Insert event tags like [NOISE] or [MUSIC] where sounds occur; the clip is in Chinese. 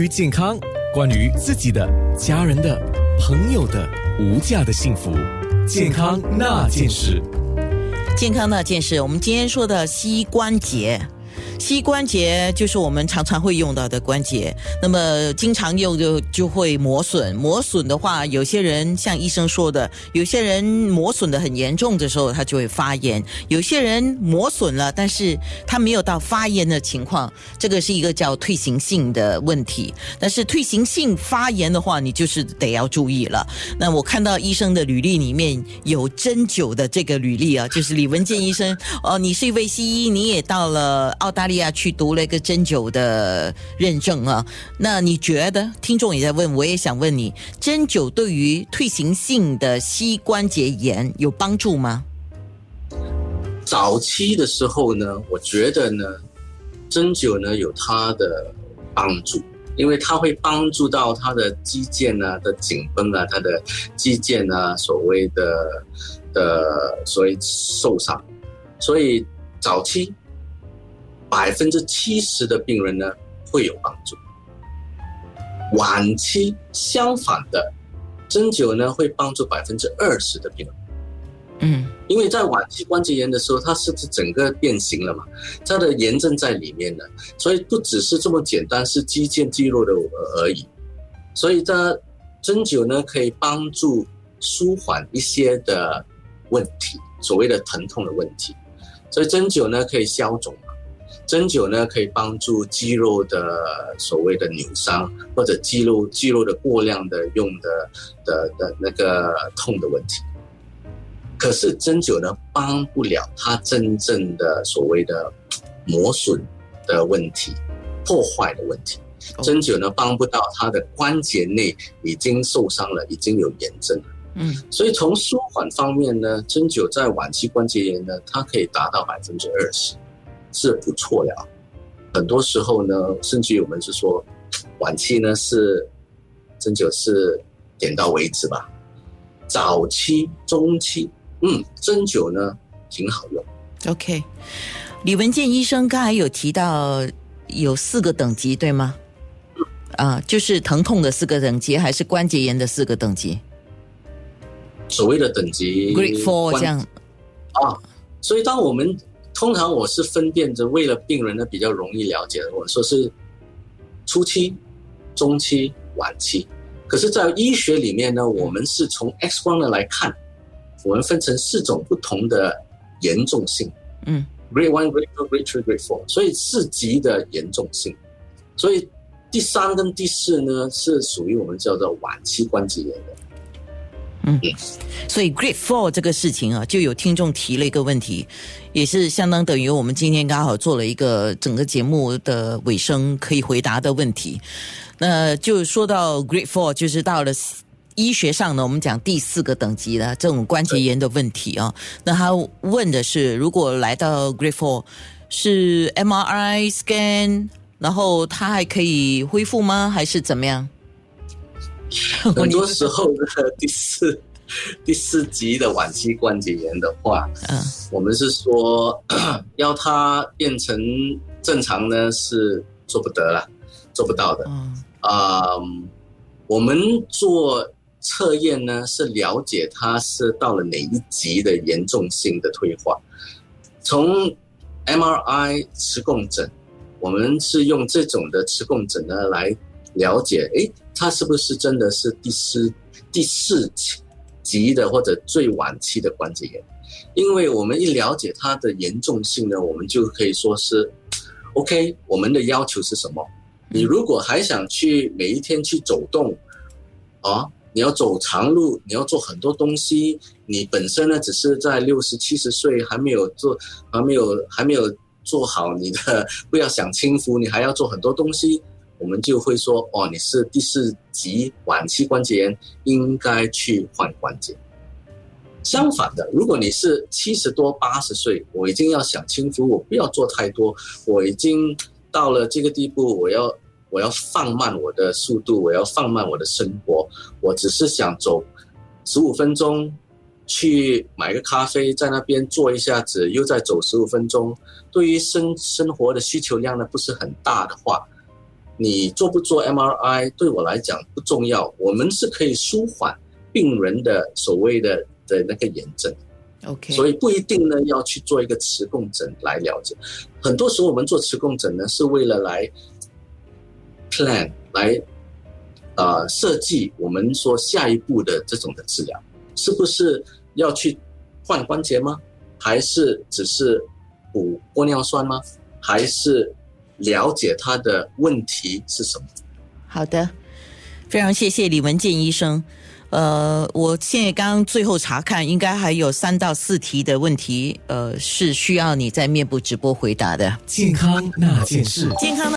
关于健康，关于自己的、家人的、朋友的无价的幸福，健康那件事。健康那件事，我们今天说的膝关节。膝关节就是我们常常会用到的关节，那么经常用就就会磨损。磨损的话，有些人像医生说的，有些人磨损的很严重的时候，他就会发炎；有些人磨损了，但是他没有到发炎的情况，这个是一个叫退行性的问题。但是退行性发炎的话，你就是得要注意了。那我看到医生的履历里面有针灸的这个履历啊，就是李文健医生哦，你是一位西医，你也到了澳大利亚去读了一个针灸的认证啊。那你觉得听众也在问，我也想问你，针灸对于退行性的膝关节炎有帮助吗？早期的时候呢，我觉得呢，针灸呢有它的帮助，因为它会帮助到它的肌腱啊的紧绷啊，它的肌腱啊所谓的的所谓受伤，所以早期百分之七十的病人呢会有帮助，晚期相反的，针灸呢会帮助百分之二十的病人。嗯因为在晚期关节炎的时候，它是不是整个变形了嘛？它的炎症在里面呢，所以不只是这么简单是肌腱肌肉的呃而已。所以它针灸呢可以帮助舒缓一些的问题，所谓的疼痛的问题。所以针灸呢可以消肿嘛，针灸呢可以帮助肌肉的所谓的扭伤或者肌肉肌肉的过量的用的的的那个痛的问题。可是针灸呢，帮不了它真正的所谓的磨损的问题、破坏的问题。针灸呢，帮不到它的关节内已经受伤了，已经有炎症了。嗯所以从舒缓方面呢，针灸在晚期关节炎呢，它可以达到百分之二十，是不错了。很多时候呢，甚至于我们是说，晚期呢是针灸是点到为止吧，早期、中期，嗯，针灸呢挺好用。，OK。李文健医生刚才有提到有四个等级，对吗？啊，就是疼痛的四个等级，还是关节炎的四个等级所谓的等级，Great Four 关这样。啊，所以当我们通常我是分辨着，为了病人呢比较容易了解，我说是初期、中期、晚期。可是，在医学里面呢，我们是从 X 光呢来看，我们分成四种不同的严重性嗯：Grade One、Grade Two、Grade Three、Grade Four，所以四级的严重性。所以第三跟第四呢，是属于我们叫做晚期关节炎的。所以 Grade Four 这个事情啊，就有听众提了一个问题，也是相当等于我们今天刚好做了一个整个节目的尾声可以回答的问题。那就说到 Grade Four，就是到了医学上呢，我们讲第四个等级的这种关节炎的问题啊。那他问的是，如果来到 Grade Four，是 MRI scan，然后他还可以恢复吗？还是怎么样？[LAUGHS] 很多时候呢，第四 [LAUGHS] 第四级的晚期关节炎的话，嗯我们是说 [CLEARS THROAT] 要它变成正常呢，是做不得了，做不到的。嗯啊、我们做测验呢，是了解它是到了哪一级的严重性的退化。从 MRI 磁共振，我们是用这种的磁共振呢来了解，诶，他是不是真的是第四第四级的或者最晚期的关节炎？因为我们一了解它的严重性呢，我们就可以说是 OK。我们的要求是什么？你如果还想去每一天去走动，啊，你要走长路，你要做很多东西，你本身呢只是在六十七十岁还没有做，还没有还没有做好你的，不要享清福，你还要做很多东西，我们就会说哦，你是第四级晚期关节炎，应该去换关节。相反的，如果你是七十多、八十岁，我已经要想清楚，我不要做太多，我已经到了这个地步，我要我要放慢我的速度，我要放慢我的生活，我只是想走十五分钟去买个咖啡，在那边坐一下子，又再走十五分钟。对于生生活的需求量呢不是很大的话，你做不做 MRI 对我来讲不重要，我们是可以舒缓病人的所谓的的那个炎症。OK，所以不一定呢要去做一个磁共振来了解。很多时候我们做磁共振呢，是为了来 plan 来呃设计我们说下一步的这种的治疗，是不是要去换关节吗？还是只是补玻尿酸吗？还是了解他的问题是什么？好的，非常谢谢李文健医生。呃，我现在刚刚最后查看，应该还有三到四题的问题，呃，是需要你在面部直播回答的。健康那件事。健康呢？